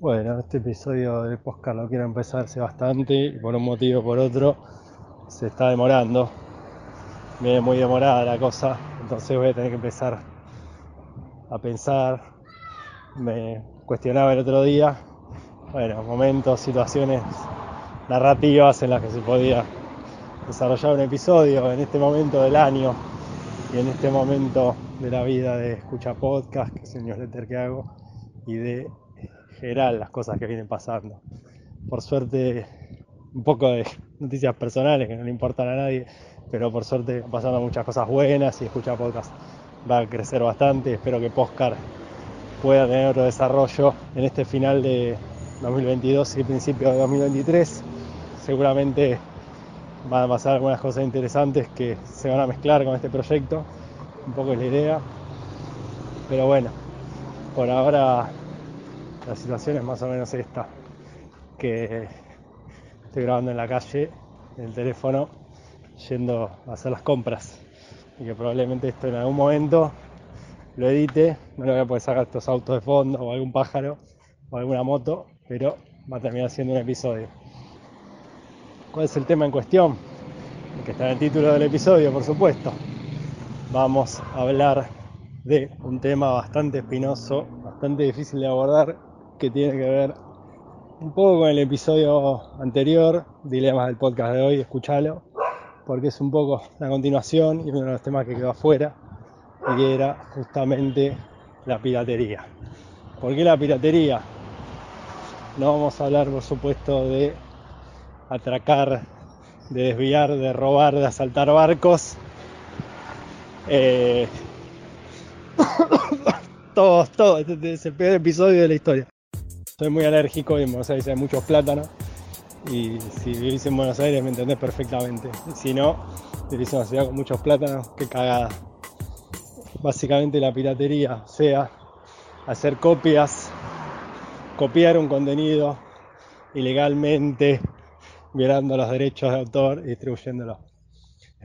Bueno, este episodio del podcast lo quiero empezar bastante y por un motivo o por otro se está demorando. Viene muy demorada la cosa, entonces voy a tener que empezar a pensar. Me cuestionaba el otro día, bueno, momentos, situaciones narrativas en las que se podía desarrollar un episodio en este momento del año y en este momento de la vida de escucha podcast, que es el newsletter que hago, y de general las cosas que vienen pasando. Por suerte, un poco de noticias personales que no le importan a nadie, pero por suerte pasando muchas cosas buenas y escucha podcast va a crecer bastante. Espero que Postcard pueda tener otro desarrollo en este final de 2022 y principio de 2023. Seguramente van a pasar algunas cosas interesantes que se van a mezclar con este proyecto. Un poco es la idea. Pero bueno, por ahora la situación es más o menos esta, que estoy grabando en la calle, en el teléfono, yendo a hacer las compras. Y que probablemente esto en algún momento lo edite, no lo voy a poder sacar estos autos de fondo o algún pájaro o alguna moto, pero va a terminar siendo un episodio. ¿Cuál es el tema en cuestión? El que está en el título del episodio, por supuesto. Vamos a hablar de un tema bastante espinoso, bastante difícil de abordar que tiene que ver un poco con el episodio anterior, Dilemas del podcast de hoy, escúchalo, porque es un poco la continuación y uno de los temas que quedó afuera, y que era justamente la piratería. ¿Por qué la piratería? No vamos a hablar, por supuesto, de atracar, de desviar, de robar, de asaltar barcos. Eh... todos, todos, este es el peor episodio de la historia. Soy muy alérgico y en Buenos Aires hay muchos plátanos. Y si vivís en Buenos Aires me entendés perfectamente. Si no, vivís en una ciudad con muchos plátanos, qué cagada. Básicamente la piratería, o sea, hacer copias, copiar un contenido ilegalmente, violando los derechos de autor y distribuyéndolo.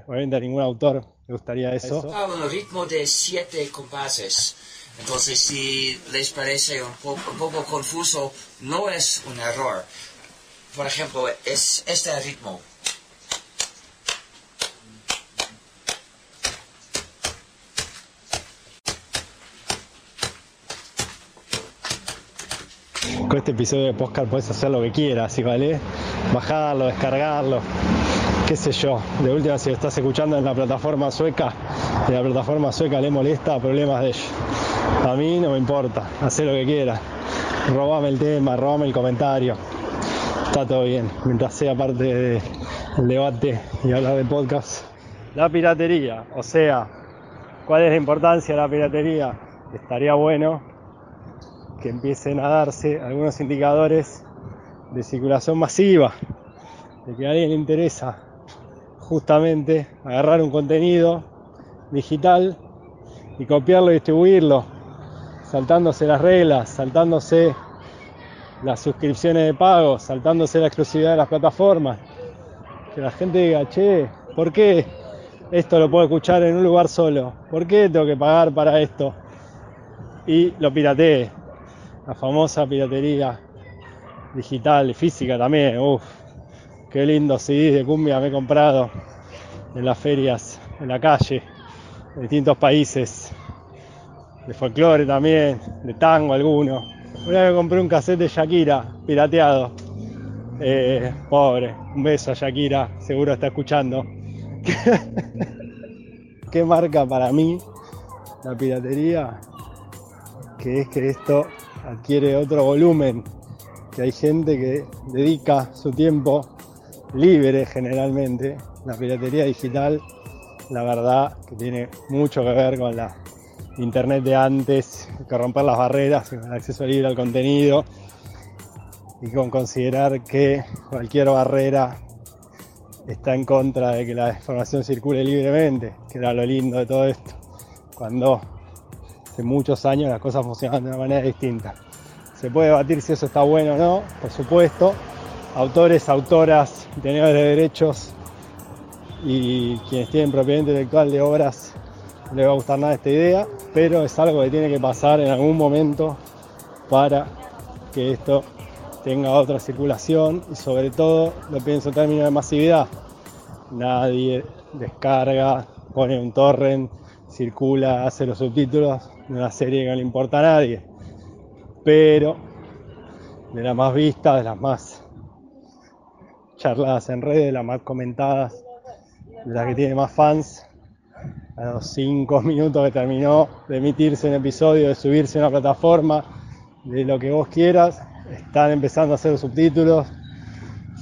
Obviamente a ningún autor le gustaría eso. un ritmo de siete compases. Entonces, si les parece un poco, un poco confuso, no es un error. Por ejemplo, es este ritmo. Con este episodio de podcast puedes hacer lo que quieras, ¿sí vale? Bajarlo, descargarlo, qué sé yo. De última, si lo estás escuchando en la plataforma sueca, de la plataforma sueca le molesta, problemas de ellos. A mí no me importa, hacer lo que quiera. Robame el tema, robame el comentario. Está todo bien, mientras sea parte del debate y hablar de podcast. La piratería, o sea, ¿cuál es la importancia de la piratería? Estaría bueno que empiecen a darse algunos indicadores de circulación masiva, de que a alguien le interesa justamente agarrar un contenido digital y copiarlo y distribuirlo saltándose las reglas, saltándose las suscripciones de pago, saltándose la exclusividad de las plataformas. Que la gente diga, che, ¿por qué esto lo puedo escuchar en un lugar solo? ¿Por qué tengo que pagar para esto? Y lo piratee. La famosa piratería digital y física también. Uf, qué lindo CD de cumbia me he comprado en las ferias, en la calle, en distintos países de folclore también, de tango alguno. Una vez compré un cassette de Shakira, pirateado. Eh, pobre, un beso a Shakira, seguro está escuchando. ¿Qué marca para mí la piratería? Que es que esto adquiere otro volumen, que hay gente que dedica su tiempo libre generalmente. La piratería digital, la verdad que tiene mucho que ver con la internet de antes, que romper las barreras, el acceso libre al contenido y con considerar que cualquier barrera está en contra de que la información circule libremente, que era lo lindo de todo esto, cuando hace muchos años las cosas funcionaban de una manera distinta. Se puede debatir si eso está bueno o no, por supuesto. Autores, autoras, tenedores de derechos y quienes tienen propiedad intelectual de obras le va a gustar nada esta idea, pero es algo que tiene que pasar en algún momento para que esto tenga otra circulación y sobre todo lo pienso en términos de masividad. Nadie descarga, pone un torrent, circula, hace los subtítulos de una serie que no le importa a nadie. Pero de las más vistas, de las más charladas en redes, de las más comentadas, de las que tiene más fans, a los 5 minutos que terminó de emitirse un episodio, de subirse a una plataforma, de lo que vos quieras, están empezando a hacer los subtítulos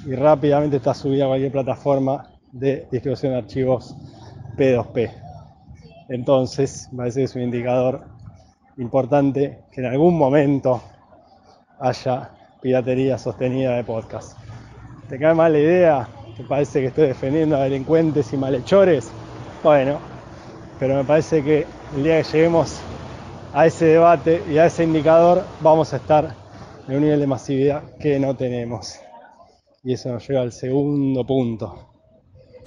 y rápidamente está subida a cualquier plataforma de distribución de archivos P2P. Entonces, me parece que es un indicador importante que en algún momento haya piratería sostenida de podcast. ¿Te cae mal la idea? ¿Te parece que estoy defendiendo a delincuentes y malhechores? Bueno, pero me parece que el día que lleguemos a ese debate y a ese indicador vamos a estar en un nivel de masividad que no tenemos. Y eso nos lleva al segundo punto.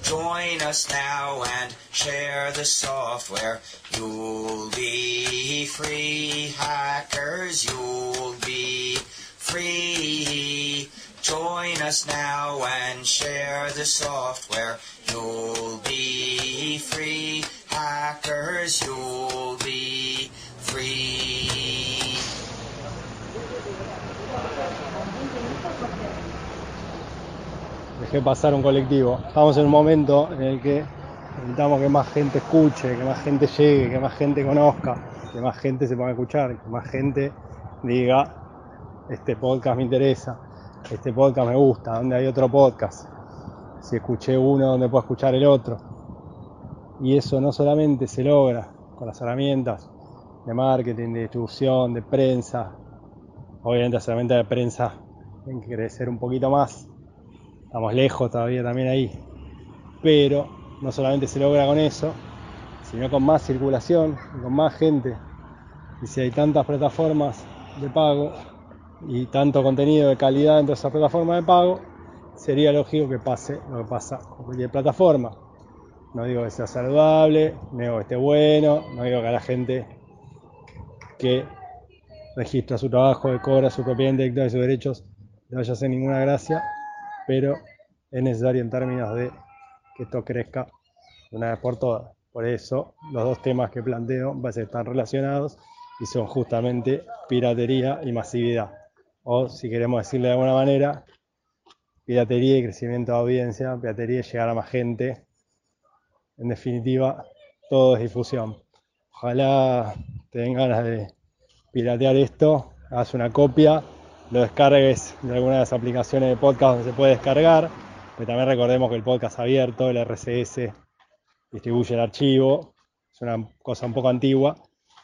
Join us now and share the software. You'll be free, hackers. You'll be free. Join us now and share the software. You'll be free, free. Dejé pasar un colectivo. Estamos en un momento en el que necesitamos que más gente escuche, que más gente llegue, que más gente conozca, que más gente se ponga a escuchar, que más gente diga, este podcast me interesa, este podcast me gusta, donde hay otro podcast. Si escuché uno, donde puedo escuchar el otro. Y eso no solamente se logra con las herramientas de marketing, de distribución, de prensa. Obviamente las herramientas de prensa tienen que crecer un poquito más. Estamos lejos todavía también ahí. Pero no solamente se logra con eso, sino con más circulación, con más gente. Y si hay tantas plataformas de pago y tanto contenido de calidad dentro de esas plataformas de pago, sería lógico que pase lo que pasa con cualquier plataforma. No digo que sea saludable, no digo que esté bueno, no digo que a la gente que registra su trabajo, que cobra su propiedad intelectual y sus derechos, no vaya a hacer ninguna gracia, pero es necesario en términos de que esto crezca una vez por todas. Por eso los dos temas que planteo estar relacionados y son justamente piratería y masividad. O si queremos decirle de alguna manera, piratería y crecimiento de audiencia, piratería y llegar a más gente. En definitiva, todo es difusión. Ojalá te den ganas de piratear esto, hagas una copia, lo descargues de alguna de las aplicaciones de podcast donde se puede descargar, pero también recordemos que el podcast abierto, el RCS, distribuye el archivo, es una cosa un poco antigua,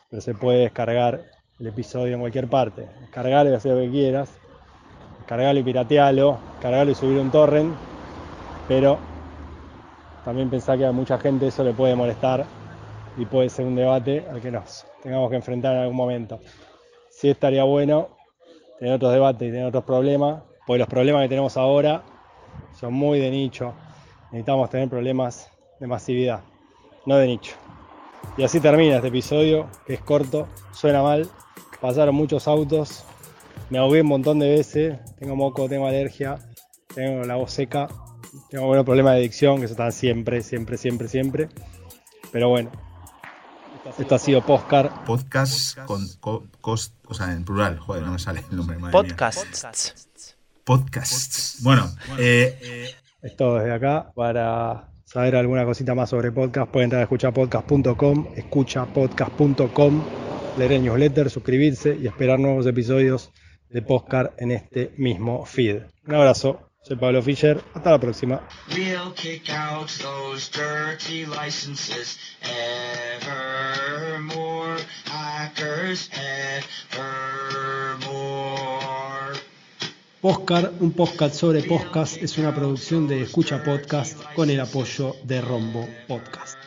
pero se puede descargar el episodio en cualquier parte. Descargarlo y hacer lo que quieras, descargarlo y piratearlo, cargarlo y subir un torrent, pero también pensar que a mucha gente eso le puede molestar y puede ser un debate al que nos tengamos que enfrentar en algún momento. Sí estaría bueno tener otros debates y tener otros problemas, porque los problemas que tenemos ahora son muy de nicho. Necesitamos tener problemas de masividad, no de nicho. Y así termina este episodio, que es corto, suena mal, pasaron muchos autos, me ahogué un montón de veces, tengo moco, tengo alergia, tengo la voz seca, tengo algunos problemas de adicción, que eso están siempre, siempre, siempre, siempre. Pero bueno, esto ha sido Postcar. Podcast con co- cost, o sea, en plural, joder, no me sale el nombre. madre mía. Podcasts. Podcasts. Bueno, eh, Esto desde acá. Para saber alguna cosita más sobre podcast, pueden entrar a escuchapodcast.com, escuchapodcast.com, leer el newsletter, suscribirse y esperar nuevos episodios de Postcar en este mismo feed. Un abrazo, soy Pablo Fischer, hasta la próxima. We'll kick out those dirty licenses evermore. Hackers evermore. Postcar, un podcast sobre podcast, es una producción de Escucha Podcast con el apoyo de Rombo Podcast.